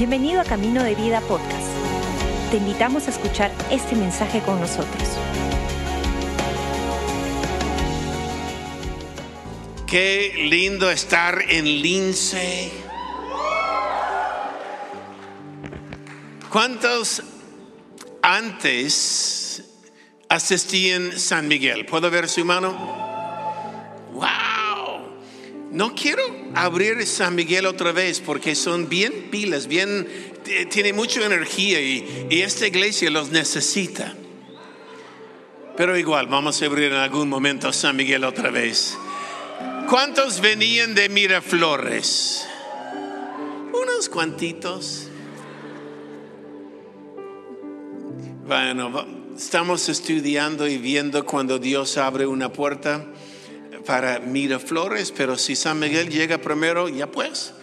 Bienvenido a Camino de Vida Podcast. Te invitamos a escuchar este mensaje con nosotros. Qué lindo estar en Lince. ¿Cuántos antes asistían San Miguel? ¿Puedo ver su mano? No quiero abrir San Miguel otra vez porque son bien pilas, bien, tiene mucha energía y, y esta iglesia los necesita. Pero igual, vamos a abrir en algún momento San Miguel otra vez. ¿Cuántos venían de Miraflores? Unos cuantitos. Bueno, estamos estudiando y viendo cuando Dios abre una puerta para Miraflores, pero si San Miguel llega primero, ya pues.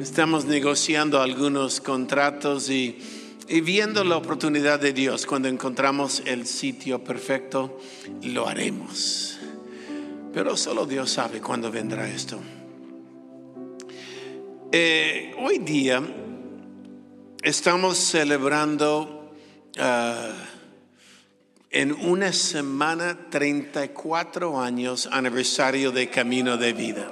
Estamos negociando algunos contratos y, y viendo la oportunidad de Dios. Cuando encontramos el sitio perfecto, lo haremos. Pero solo Dios sabe cuándo vendrá esto. Eh, hoy día estamos celebrando uh, en una semana 34 años aniversario de Camino de Vida.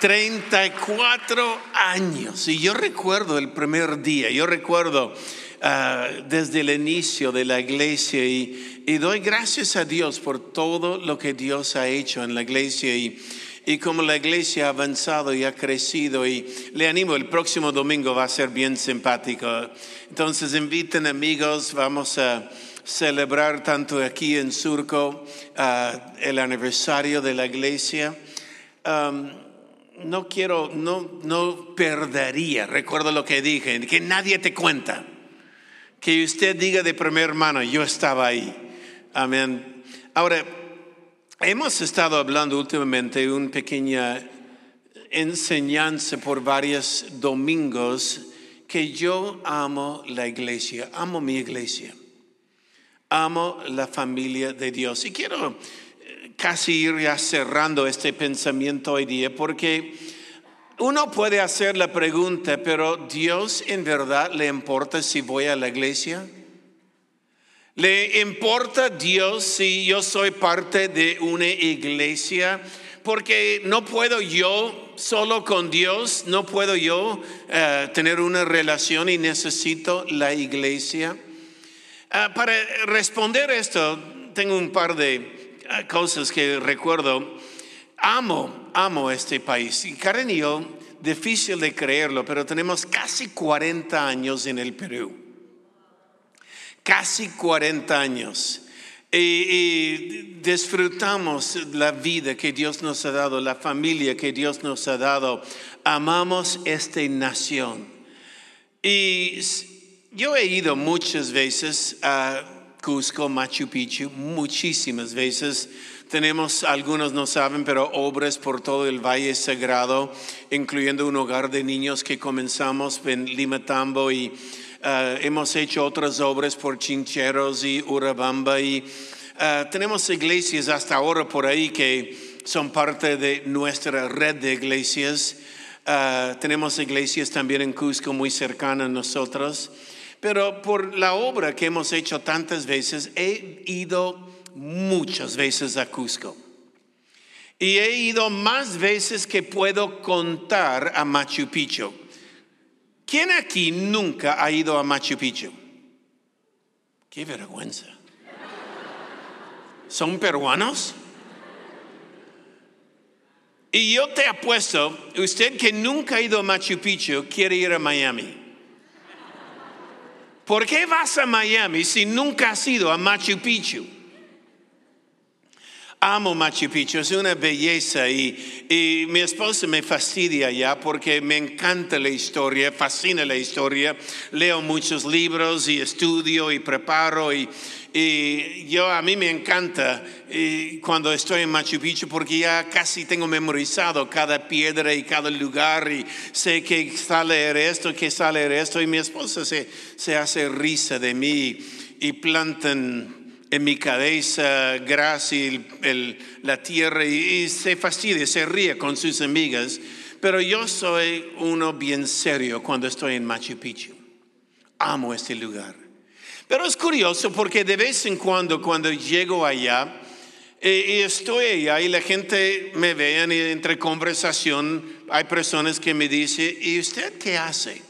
34 años. Y yo recuerdo el primer día, yo recuerdo uh, desde el inicio de la iglesia y, y, doy gracias a Dios por todo lo que Dios ha hecho en la iglesia y, y como la iglesia ha avanzado y ha crecido y le animo, el próximo domingo va a ser bien simpático. Entonces inviten amigos, vamos a celebrar tanto aquí en Surco uh, el aniversario de la iglesia. Um, no quiero, no, no perdería, recuerdo lo que dije, que nadie te cuenta. Que usted diga de primera mano, yo estaba ahí. Amén. Ahora, hemos estado hablando últimamente una pequeña enseñanza por varios domingos que yo amo la iglesia, amo mi iglesia, amo la familia de Dios. Y quiero casi ir ya cerrando este pensamiento hoy día porque uno puede hacer la pregunta, pero ¿Dios en verdad le importa si voy a la iglesia? ¿Le importa Dios si yo soy parte de una iglesia? Porque no puedo yo solo con Dios, no puedo yo uh, tener una relación y necesito la iglesia. Uh, para responder esto, tengo un par de uh, cosas que recuerdo. Amo, amo este país. Y Karen y yo, difícil de creerlo, pero tenemos casi 40 años en el Perú. Casi 40 años. Y, disfrutamos la vida que Dios nos ha dado, la familia que Dios nos ha dado. Amamos esta nación. Y yo he ido muchas veces a Cusco, Machu Picchu, muchísimas veces. Tenemos, algunos no saben, pero obras por todo el Valle Sagrado, incluyendo un hogar de niños que comenzamos en Limatambo y uh, hemos hecho otras obras por Chincheros y Urabamba y uh, tenemos iglesias hasta ahora por ahí que son parte de nuestra red de iglesias. Uh, tenemos iglesias también en Cusco muy cercanas a nosotros. Pero por la obra que hemos hecho tantas veces, he ido muchas veces a Cusco. Y he ido más veces que puedo contar a Machu Picchu. ¿Quién aquí nunca ha ido a Machu Picchu? Qué vergüenza. ¿Son peruanos? Y yo te apuesto, usted que nunca ha ido a Machu Picchu quiere ir a Miami. ¿Por qué vas a Miami si nunca has ido a Machu Picchu? Amo Machu Picchu, es una belleza y, y, mi esposa me fastidia ya porque me encanta la historia, fascina la historia. Leo muchos libros y estudio y preparo y, y yo a mí me encanta y cuando estoy en Machu Picchu porque ya casi tengo memorizado cada piedra y cada lugar y sé que sale esto, que sale esto y mi esposa se, se hace risa de mí y plantan en mi cabeza grasa y la tierra y, y se fastidia, se ríe con sus amigas. Pero yo soy uno bien serio cuando estoy en Machu Picchu. Amo este lugar. Pero es curioso porque de vez en cuando, cuando llego allá, eh, y estoy allá y la gente me ve y entre conversación hay personas que me dicen, ¿y usted qué hace?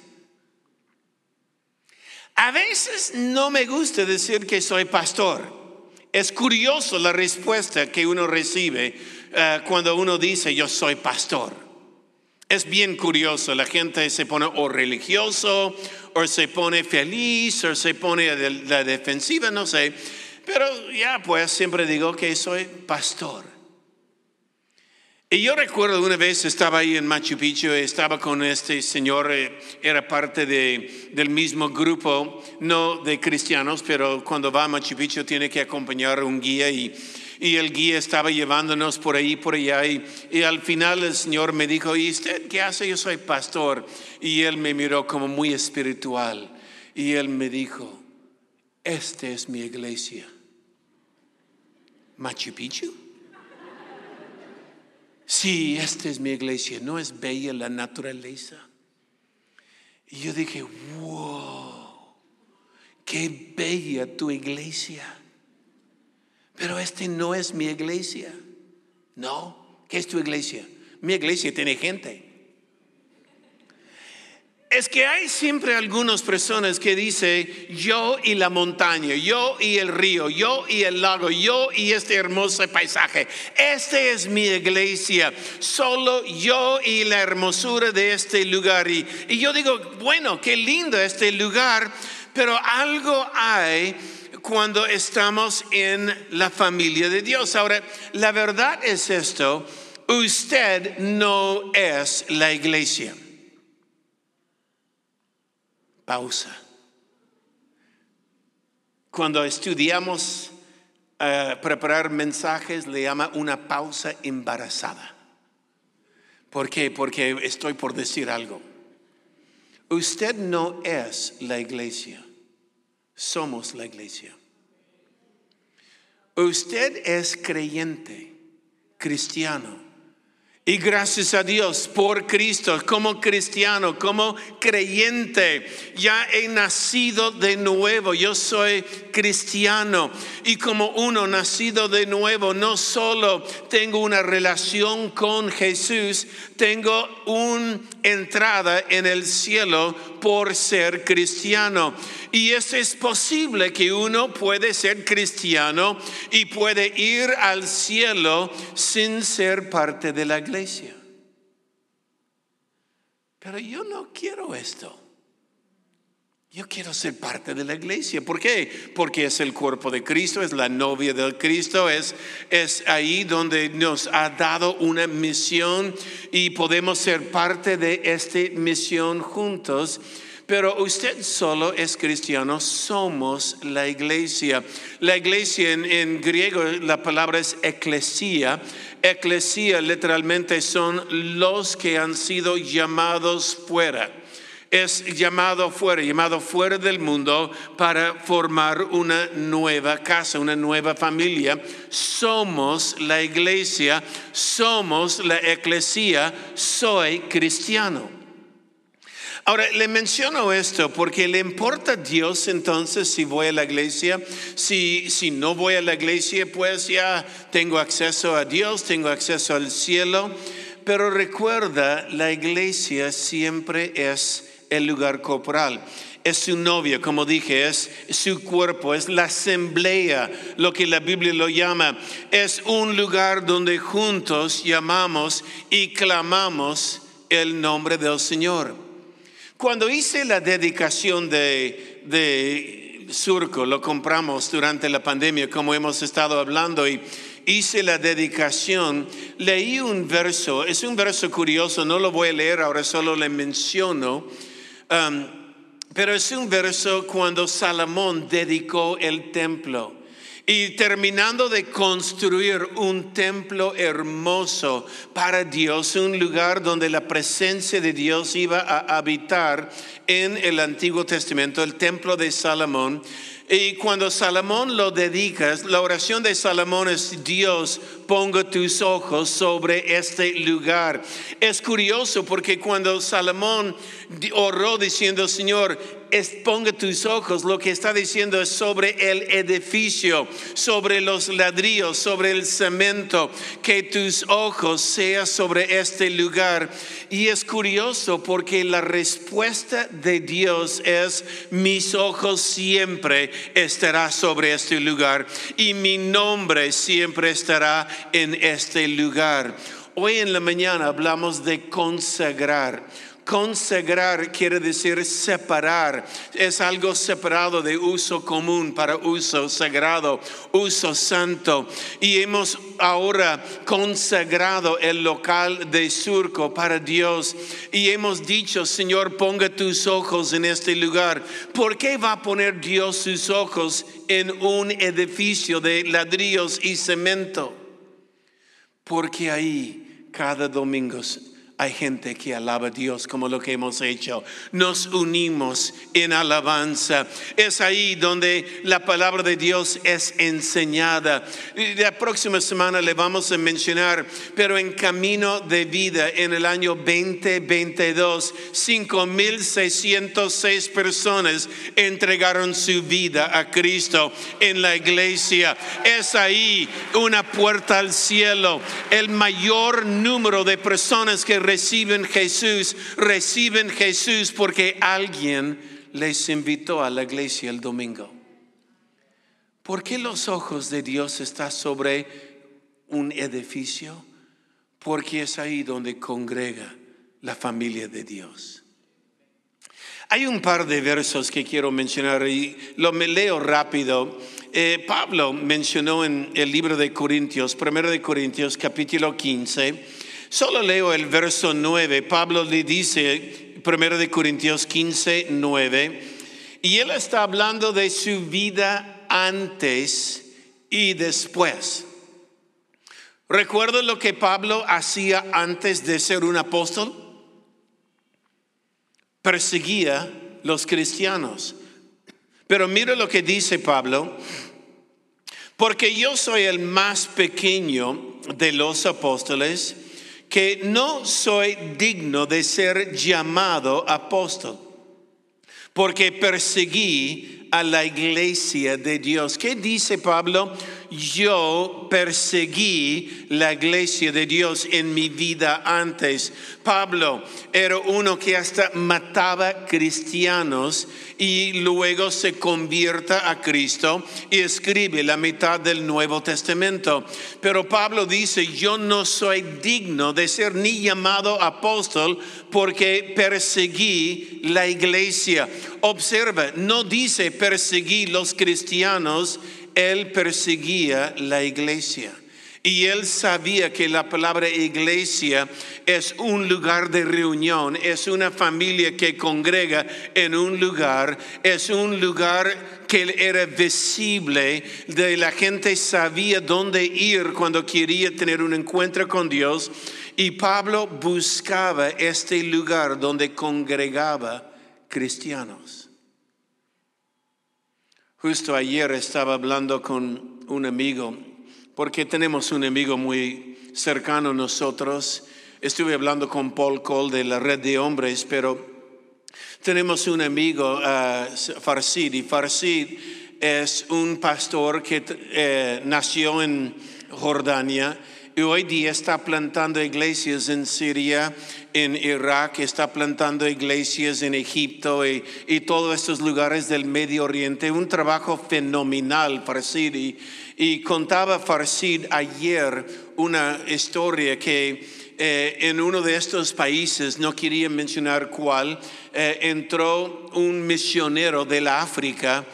A veces no me gusta decir que soy pastor. Es curioso la respuesta que uno recibe eh, cuando uno dice yo soy pastor. Es bien curioso, la gente se pone o religioso, o se pone feliz, o se pone a la defensiva, no sé. Pero ya pues siempre digo que soy pastor. Y yo recuerdo una vez estaba ahí en Machu Picchu, estaba con este señor, eh, era parte de, del mismo grupo, no de cristianos, pero cuando va a Machu Picchu tiene que acompañar un guía y, y el guía estaba llevándonos por ahí, por allá. Y, y al final el Señor me dijo, ¿y usted qué hace? Yo soy pastor. Y él me miró como muy espiritual. Y él me dijo, esta es mi iglesia. Machu Picchu. Sí, esta es mi iglesia. ¿No es bella la naturaleza? Y yo dije, wow, qué bella tu iglesia. Pero este no es mi iglesia. No, ¿qué es tu iglesia? Mi iglesia tiene gente. Es que hay siempre algunas personas que dicen yo y la montaña, yo y el río, yo y el lago, yo y este hermoso paisaje. Esta es mi iglesia, solo yo y la hermosura de este lugar. Y, y yo digo, bueno, qué lindo este lugar, pero algo hay cuando estamos en la familia de Dios. Ahora, la verdad es esto, usted no es la iglesia. Pausa. Cuando estudiamos uh, preparar mensajes, le llama una pausa embarazada. ¿Por qué? Porque estoy por decir algo. Usted no es la iglesia somos la iglesia. Usted es creyente, cristiano. Y gracias a Dios por Cristo, como cristiano, como creyente, ya he nacido de nuevo. Yo soy cristiano. Y como uno nacido de nuevo, no solo tengo una relación con Jesús, tengo una entrada en el cielo por ser cristiano. Y eso es posible que uno puede ser cristiano y puede ir al cielo sin ser parte de la iglesia. Pero yo no quiero esto. Yo quiero ser parte de la iglesia. ¿Por qué? Porque es el cuerpo de Cristo, es la novia del Cristo, es, es ahí donde nos ha dado una misión y podemos ser parte de esta misión juntos. Pero usted solo es cristiano, somos la iglesia. La iglesia en, en griego, la palabra es eclesia. Eclesia literalmente son los que han sido llamados fuera es llamado fuera, llamado fuera del mundo para formar una nueva casa, una nueva familia. Somos la iglesia, somos la eclesia, soy cristiano. Ahora, le menciono esto porque le importa a Dios entonces si voy a la iglesia. Si, si no voy a la iglesia, pues ya tengo acceso a Dios, tengo acceso al cielo. Pero recuerda, la iglesia siempre es el lugar corporal. Es su novia, como dije, es su cuerpo, es la asamblea, lo que la Biblia lo llama. Es un lugar donde juntos llamamos y clamamos el nombre del Señor. Cuando hice la dedicación de, de Surco, lo compramos durante la pandemia, como hemos estado hablando, y hice la dedicación, leí un verso, es un verso curioso, no lo voy a leer ahora, solo le menciono. Um, pero es un verso cuando Salomón dedicó el templo. Y terminando de construir un templo hermoso para Dios, un lugar donde la presencia de Dios iba a habitar en el Antiguo Testamento, el templo de Salomón. Y cuando Salomón lo dedicas, la oración de Salomón es Dios, ponga tus ojos sobre este lugar. Es curioso porque cuando Salomón oró diciendo, Señor, ponga tus ojos, lo que está diciendo es sobre el edificio, sobre los ladrillos, sobre el cemento, que tus ojos sean sobre este lugar. Y es curioso porque la respuesta de Dios es, mis ojos siempre estará sobre este lugar y mi nombre siempre estará en este lugar. Hoy en la mañana hablamos de consagrar. Consagrar quiere decir separar. Es algo separado de uso común para uso sagrado, uso santo. Y hemos ahora consagrado el local de surco para Dios. Y hemos dicho, Señor, ponga tus ojos en este lugar. ¿Por qué va a poner Dios sus ojos en un edificio de ladrillos y cemento? Porque ahí cada domingo hay gente que alaba a Dios como lo que hemos hecho. Nos unimos en alabanza. Es ahí donde la palabra de Dios es enseñada. La próxima semana le vamos a mencionar, pero en camino de vida en el año 2022, 5.606 personas entregaron su vida a Cristo en la iglesia. Es ahí una puerta al cielo. El mayor número de personas que reciben Jesús, reciben Jesús porque alguien les invitó a la iglesia el domingo. ¿Por qué los ojos de Dios están sobre un edificio? Porque es ahí donde congrega la familia de Dios. Hay un par de versos que quiero mencionar y lo leo rápido. Eh, Pablo mencionó en el libro de Corintios, primero de Corintios, capítulo 15, Solo leo el verso 9. Pablo le dice, 1 de Corintios 15, 9, y él está hablando de su vida antes y después. ¿Recuerda lo que Pablo hacía antes de ser un apóstol? Perseguía los cristianos. Pero mira lo que dice Pablo, porque yo soy el más pequeño de los apóstoles que no soy digno de ser llamado apóstol, porque perseguí a la iglesia de Dios. ¿Qué dice Pablo? Yo perseguí la iglesia de Dios en mi vida antes. Pablo era uno que hasta mataba cristianos y luego se convierta a Cristo y escribe la mitad del Nuevo Testamento. Pero Pablo dice, yo no soy digno de ser ni llamado apóstol porque perseguí la iglesia. Observa, no dice perseguí los cristianos él perseguía la iglesia. Y él sabía que la palabra iglesia es un lugar de reunión, es una familia que congrega en un lugar, es un lugar que era visible, de la gente sabía dónde ir cuando quería tener un encuentro con Dios. Y Pablo buscaba este lugar donde congregaba cristianos. Justo ayer estaba hablando con un amigo, porque tenemos un amigo muy cercano a nosotros. Estuve hablando con Paul Cole de la red de hombres, pero tenemos un amigo, uh, Farsid, y Farsid es un pastor que eh, nació en Jordania y hoy día está plantando iglesias en Siria, en Irak, está plantando iglesias en Egipto y, todos estos lugares del Medio Oriente. Un trabajo fenomenal, Farsid. Y, y contaba Farsid ayer una historia que eh, en uno de estos países, no quería mencionar cuál, eh, entró un misionero de la África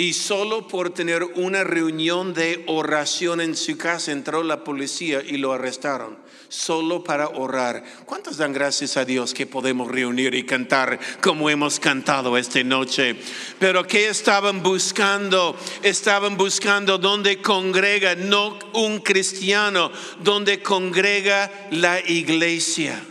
y solo por tener una reunión de oración en su casa entró la policía y lo arrestaron, solo para orar. ¿Cuántos dan gracias a Dios que podemos reunir y cantar como hemos cantado esta noche? Pero ¿qué estaban buscando? Estaban buscando donde congrega, no un cristiano, donde congrega la iglesia.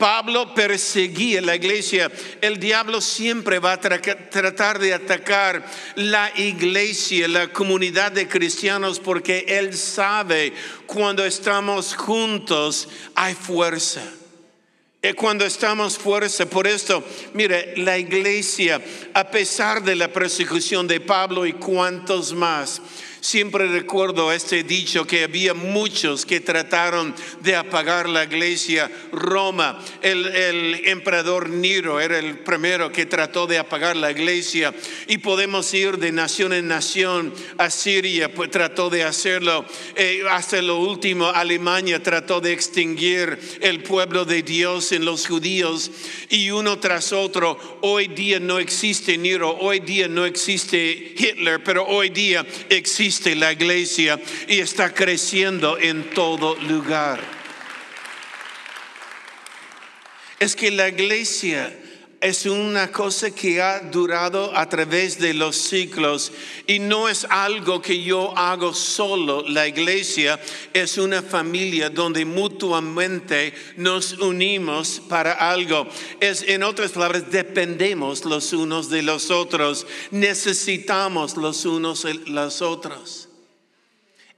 Pablo perseguía la iglesia. El diablo siempre va a tratar de atacar la iglesia, la comunidad de cristianos, porque él sabe cuando estamos juntos hay fuerza. Y cuando estamos fuerza, por esto, mire, la iglesia, a pesar de la persecución de Pablo y cuantos más, Siempre recuerdo este dicho que había muchos que trataron de apagar la iglesia. Roma, el, emperador Nero era el primero que trató de apagar la iglesia y podemos ir de nación en nación. A Siria pues, trató de hacerlo. Eh, hasta lo último, Alemania trató de extinguir el pueblo de Dios en los judíos y uno tras otro. Hoy día no existe Nero, hoy día no existe Hitler, pero hoy día existe la iglesia y está creciendo en todo lugar. Es que la iglesia es una cosa que ha durado a través de los siglos y no es algo que yo hago solo. La iglesia es una familia donde mutuamente nos unimos para algo. Es en otras palabras, dependemos los unos de los otros, necesitamos los unos de los otros.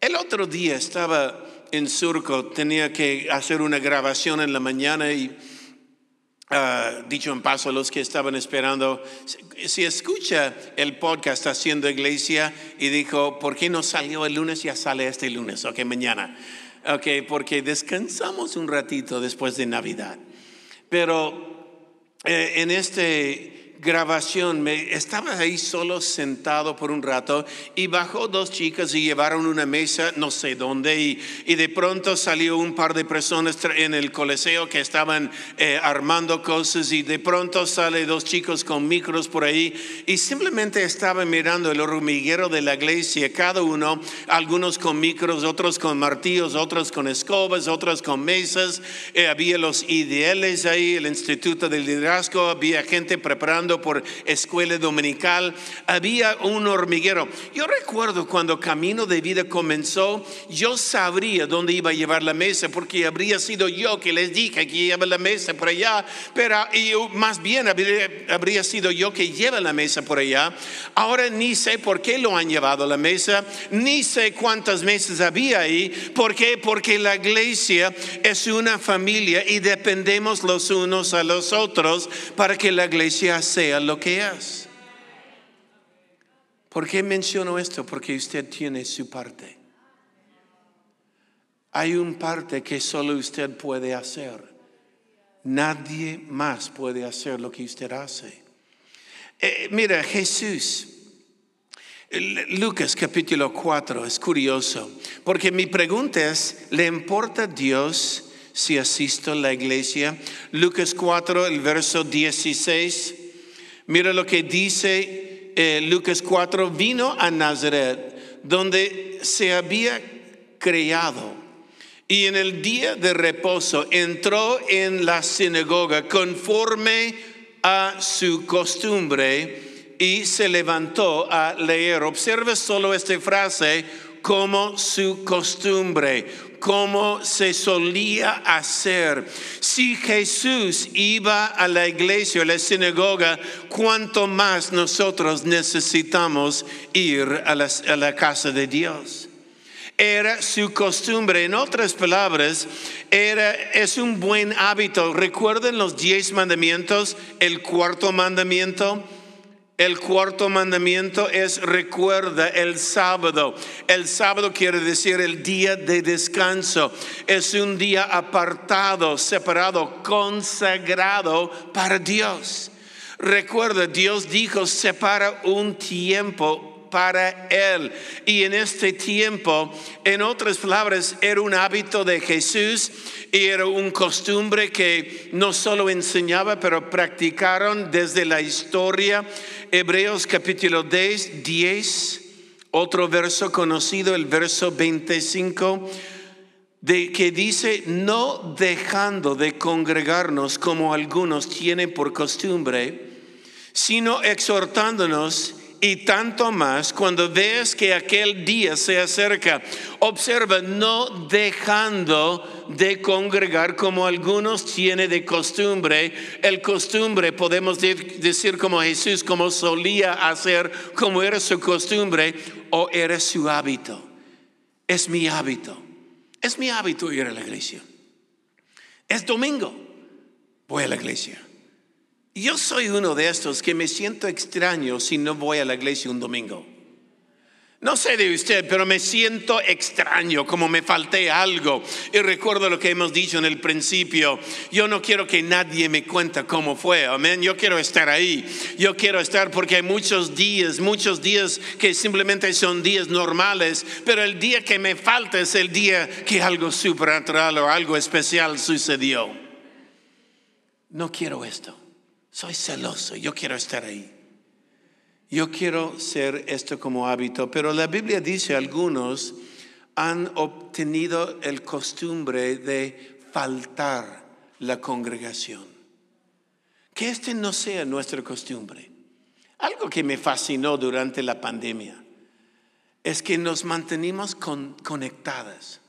El otro día estaba en Surco, tenía que hacer una grabación en la mañana y Ah, dicho en paso a los que estaban esperando, si escucha el podcast Haciendo Iglesia y dijo, ¿por qué no salió el lunes? Ya sale este lunes, ok, mañana. Ok, porque descansamos un ratito después de Navidad. Pero eh, en este grabación, me, estaba ahí solo sentado por un rato y bajó dos chicas y llevaron una mesa no sé dónde y, de pronto salió un par de personas en el coliseo que estaban eh, armando cosas y de pronto sale dos chicos con micros por ahí y simplemente estaban mirando el hormiguero de la iglesia, cada uno, algunos con micros, otros con martillos, otros con escobas, otros con mesas, eh, había los ideales ahí, el Instituto del Liderazgo, había gente preparando por escuela dominical, había un hormiguero. Yo recuerdo cuando Camino de Vida comenzó, yo sabría dónde iba a llevar la mesa, porque habría sido yo que les dije que lleva la mesa por allá, pero y más bien habría, sido yo que lleva la mesa por allá. Ahora ni sé por qué lo han llevado a la mesa, ni sé cuántas mesas había ahí. ¿Por qué? Porque la iglesia es una familia y dependemos los unos a los otros para que la iglesia sea lo que es. ¿Por qué menciono esto? Porque usted tiene su parte. Hay un parte que solo usted puede hacer. Nadie más puede hacer lo que usted hace. Eh, mira, Jesús, Lucas capítulo 4, es curioso, porque mi pregunta es, ¿le importa a Dios si asisto a la iglesia? Lucas 4, el verso 16. Mira lo que dice eh, Lucas 4, vino a Nazaret, donde se había criado. Y en el día de reposo entró en la sinagoga conforme a su costumbre y se levantó a leer. Observe solo esta frase como su costumbre, como se solía hacer. Si Jesús iba a la iglesia, a la sinagoga, cuánto más nosotros necesitamos ir a la, casa de Dios era su costumbre. En otras palabras, era, es un buen hábito. Recuerden los diez mandamientos, el cuarto mandamiento el cuarto mandamiento es recuerda el sábado. El sábado quiere decir el día de descanso. Es un día apartado, separado, consagrado para Dios. Recuerda, Dios dijo, separa un tiempo para Él. Y en este tiempo, en otras palabras, era un hábito de Jesús y era un costumbre que no solo enseñaba, pero practicaron desde la historia. Hebreos capítulo 10, 10 otro verso conocido, el verso 25 de que dice, no dejando de congregarnos como algunos tienen por costumbre, sino exhortándonos y tanto más cuando ves que aquel día se acerca. Observa, no dejando de congregar como algunos tienen de costumbre. El costumbre, podemos decir como Jesús, como solía hacer, como era su costumbre o era su hábito. Es mi hábito. Es mi hábito ir a la iglesia. Es domingo. Voy a la iglesia. Yo soy uno de estos que me siento extraño si no voy a la iglesia un domingo. No sé de usted, pero me siento extraño, como me falté algo. Y recuerdo lo que hemos dicho en el principio. Yo no quiero que nadie me cuente cómo fue. Amén. Yo quiero estar ahí. Yo quiero estar porque hay muchos días, muchos días que simplemente son días normales. Pero el día que me falta es el día que algo supernatural o algo especial sucedió. No quiero esto. Soy celoso. Yo quiero estar ahí. Yo quiero ser esto como hábito, pero la Biblia dice algunos han obtenido el costumbre de faltar la congregación. Que este no sea nuestra costumbre. Algo que me fascinó durante la pandemia es que nos mantenimos conectadas.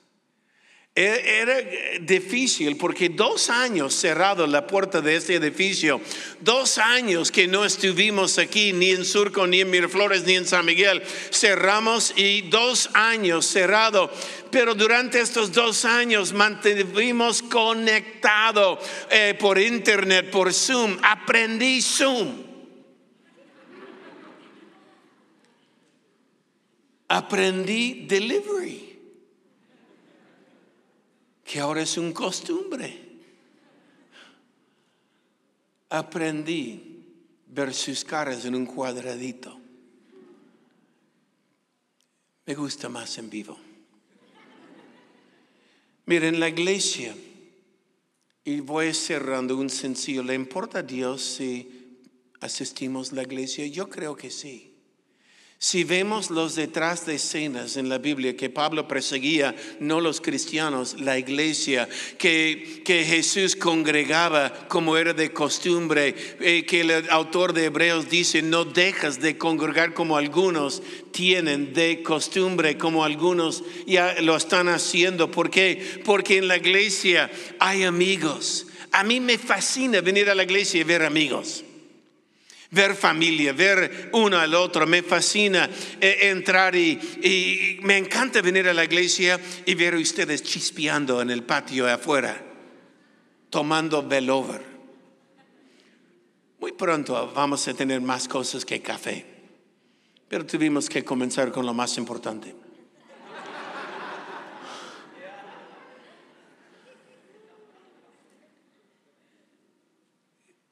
E-, era difícil porque dos años cerrado la puerta de este edificio, dos años que no estuvimos aquí ni en Surco, ni en Miraflores, ni en San Miguel, cerramos y dos años cerrado. Pero durante estos dos años mantuvimos conectado eh, por internet, por Zoom. Aprendí Zoom. Aprendí delivery que ahora es un costumbre. Aprendí ver sus caras en un cuadradito. Me gusta más en vivo. Miren, la iglesia, y voy cerrando un sencillo, ¿le importa a Dios si asistimos a la iglesia? Yo creo que sí. Si vemos los detrás de escenas en la Biblia que Pablo perseguía, no los cristianos, la iglesia, que, que Jesús congregaba como era de costumbre, eh, que el autor de Hebreos dice, no dejas de congregar como algunos tienen de costumbre, como algunos ya lo están haciendo. ¿Por qué? Porque en la iglesia hay amigos. A mí me fascina venir a la iglesia y ver amigos ver familia, ver uno al otro. Me fascina eh, entrar y, me encanta venir a la iglesia y ver a ustedes chispeando en el patio afuera, tomando velover. Muy pronto vamos a tener más cosas que café, pero tuvimos que comenzar con lo más importante.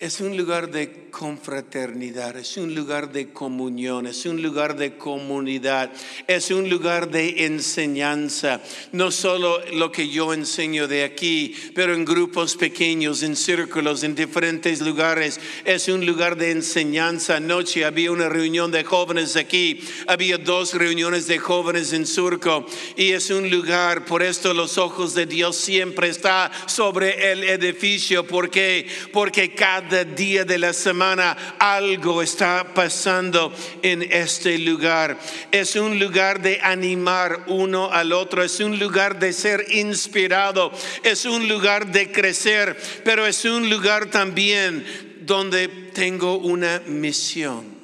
Es un lugar de confraternidad, es un lugar de comunión, es un lugar de comunidad, es un lugar de enseñanza. No solo lo que yo enseño de aquí, pero en grupos pequeños, en círculos, en diferentes lugares. Es un lugar de enseñanza. Anoche había una reunión de jóvenes aquí, había dos reuniones de jóvenes en Surco y es un lugar, por esto los ojos de Dios siempre está sobre el edificio. ¿Por qué? Porque cada día de la semana algo está pasando en este lugar. Es un lugar de animar uno al otro, es un lugar de ser inspirado, es un lugar de crecer, pero es un lugar también donde tengo una misión.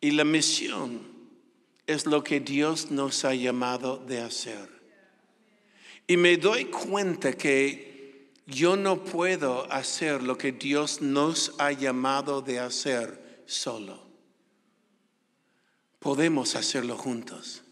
Y la misión es lo que Dios nos ha llamado de hacer. Y me doy cuenta que yo no puedo hacer lo que Dios nos ha llamado de hacer solo. Podemos hacerlo juntos.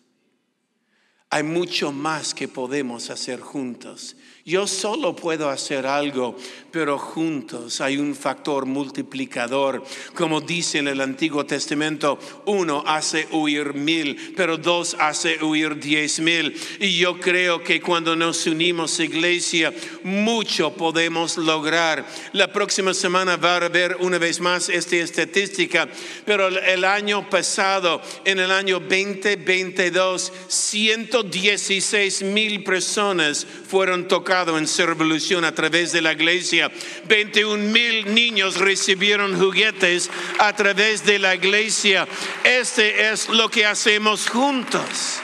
Hay mucho más que podemos hacer juntos. Yo solo puedo hacer algo, pero juntos hay un factor multiplicador. Como dice en el Antiguo Testamento, uno hace huir mil, pero dos hace huir diez mil. Y yo creo que cuando nos unimos, iglesia, mucho podemos lograr. La próxima semana va a ver una vez más esta estadística, pero el año pasado, en el año 2022, 116 mil personas fueron tocadas en su revolución a través de la iglesia. 21 mil niños recibieron juguetes a través de la iglesia. Este es lo que hacemos juntos.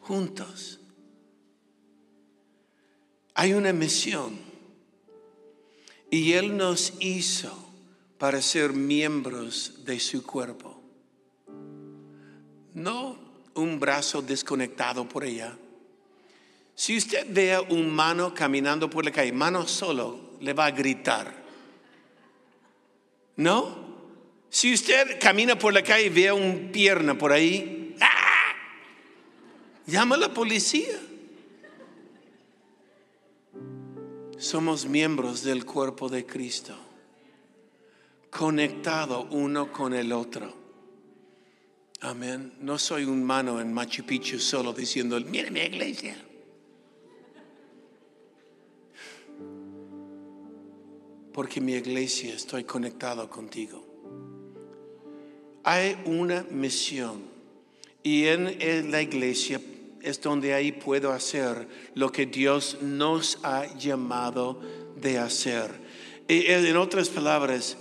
Juntos. Hay una misión. Y Él nos hizo para ser miembros de su cuerpo. No un brazo desconectado por allá si usted ve a un mano caminando por la calle, mano solo, le va a gritar. ¿No? Si usted camina por la calle y ve a un pierna por ahí, ¡ah! llama a la policía. Somos miembros del cuerpo de Cristo, conectado uno con el otro. Amén. No soy un mano en Machu Picchu solo diciendo, mire mi iglesia. Porque mi iglesia estoy conectado contigo. Hay una misión y en la iglesia es donde ahí puedo hacer lo que Dios nos ha llamado de hacer. En otras palabras,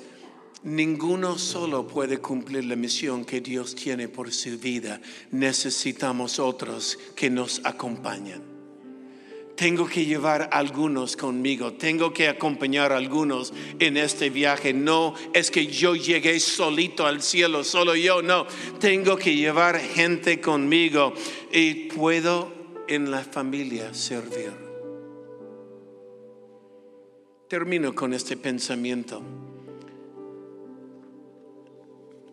ninguno solo puede cumplir la misión que Dios tiene por su vida. Necesitamos otros que nos acompañen tengo que llevar algunos conmigo, tengo que acompañar a algunos en este viaje. No es que yo llegué solito al cielo, solo yo, no, tengo que llevar gente conmigo y puedo en la familia servir. Termino con este pensamiento.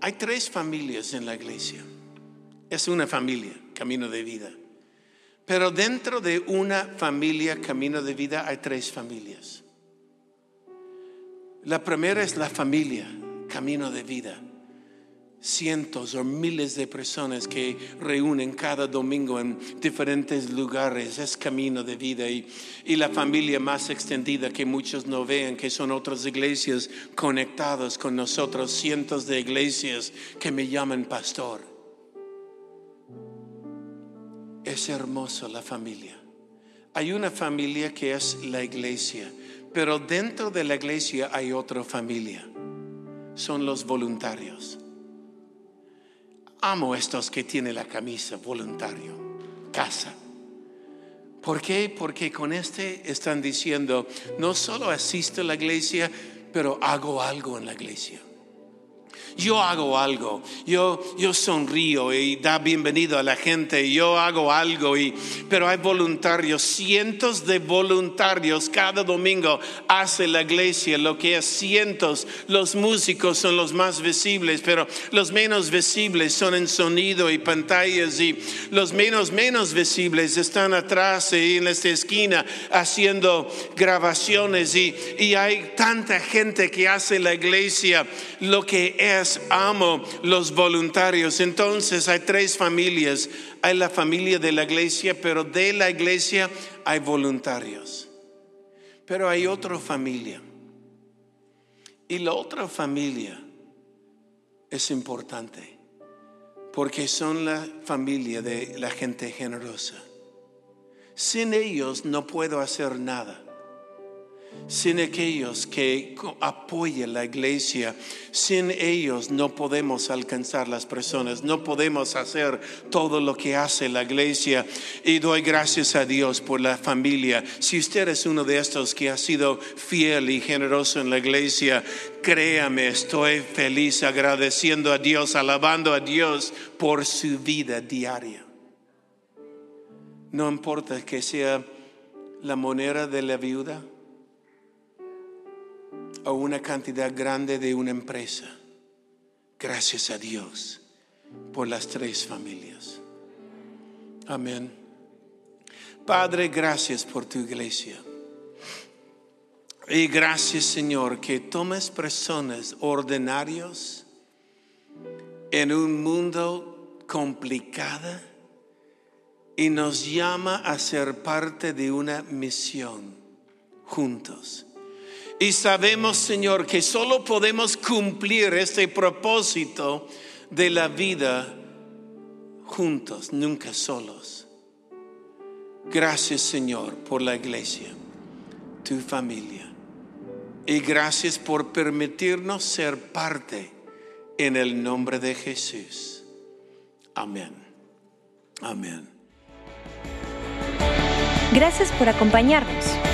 Hay tres familias en la iglesia. Es una familia, camino de vida. Pero dentro de una familia, camino de vida, hay tres familias. La primera es la familia, camino de vida. Cientos o miles de personas que reúnen cada domingo en diferentes lugares, es camino de vida. Y, y la familia más extendida que muchos no vean, que son otras iglesias conectadas con nosotros, cientos de iglesias que me llaman pastor es hermoso la familia. Hay una familia que es la iglesia, pero dentro de la iglesia hay otra familia. Son los voluntarios. Amo estos que tienen la camisa voluntario, casa. ¿Por qué? Porque con este están diciendo, no solo asisto a la iglesia, pero hago algo en la iglesia yo hago algo, yo, yo sonrío y da bienvenido a la gente, yo hago algo, y, pero hay voluntarios, cientos de voluntarios cada domingo hace la iglesia lo que es cientos, los músicos son los más visibles, pero los menos visibles son en sonido y pantallas y los menos menos visibles están atrás y en esta esquina haciendo grabaciones y, y hay tanta gente que hace la iglesia lo que es amo los voluntarios. Entonces hay tres familias. Hay la familia de la iglesia, pero de la iglesia hay voluntarios. Pero hay otra familia. Y la otra familia es importante porque son la familia de la gente generosa. Sin ellos no puedo hacer nada sin aquellos que apoyen la iglesia, sin ellos no podemos alcanzar las personas, no podemos hacer todo lo que hace la iglesia. Y doy gracias a Dios por la familia. Si usted es uno de estos que ha sido fiel y generoso en la iglesia, créame, estoy feliz agradeciendo a Dios, alabando a Dios por su vida diaria. No importa que sea la moneda de la viuda o una cantidad grande de una empresa. Gracias a Dios por las tres familias. Amén. Padre, gracias por tu iglesia. Y gracias, Señor, que tomes personas ordinarios en un mundo complicado y nos llama a ser parte de una misión juntos. Y sabemos, Señor, que solo podemos cumplir este propósito de la vida juntos, nunca solos. Gracias, Señor, por la iglesia, tu familia. Y gracias por permitirnos ser parte en el nombre de Jesús. Amén. Amén. Gracias por acompañarnos.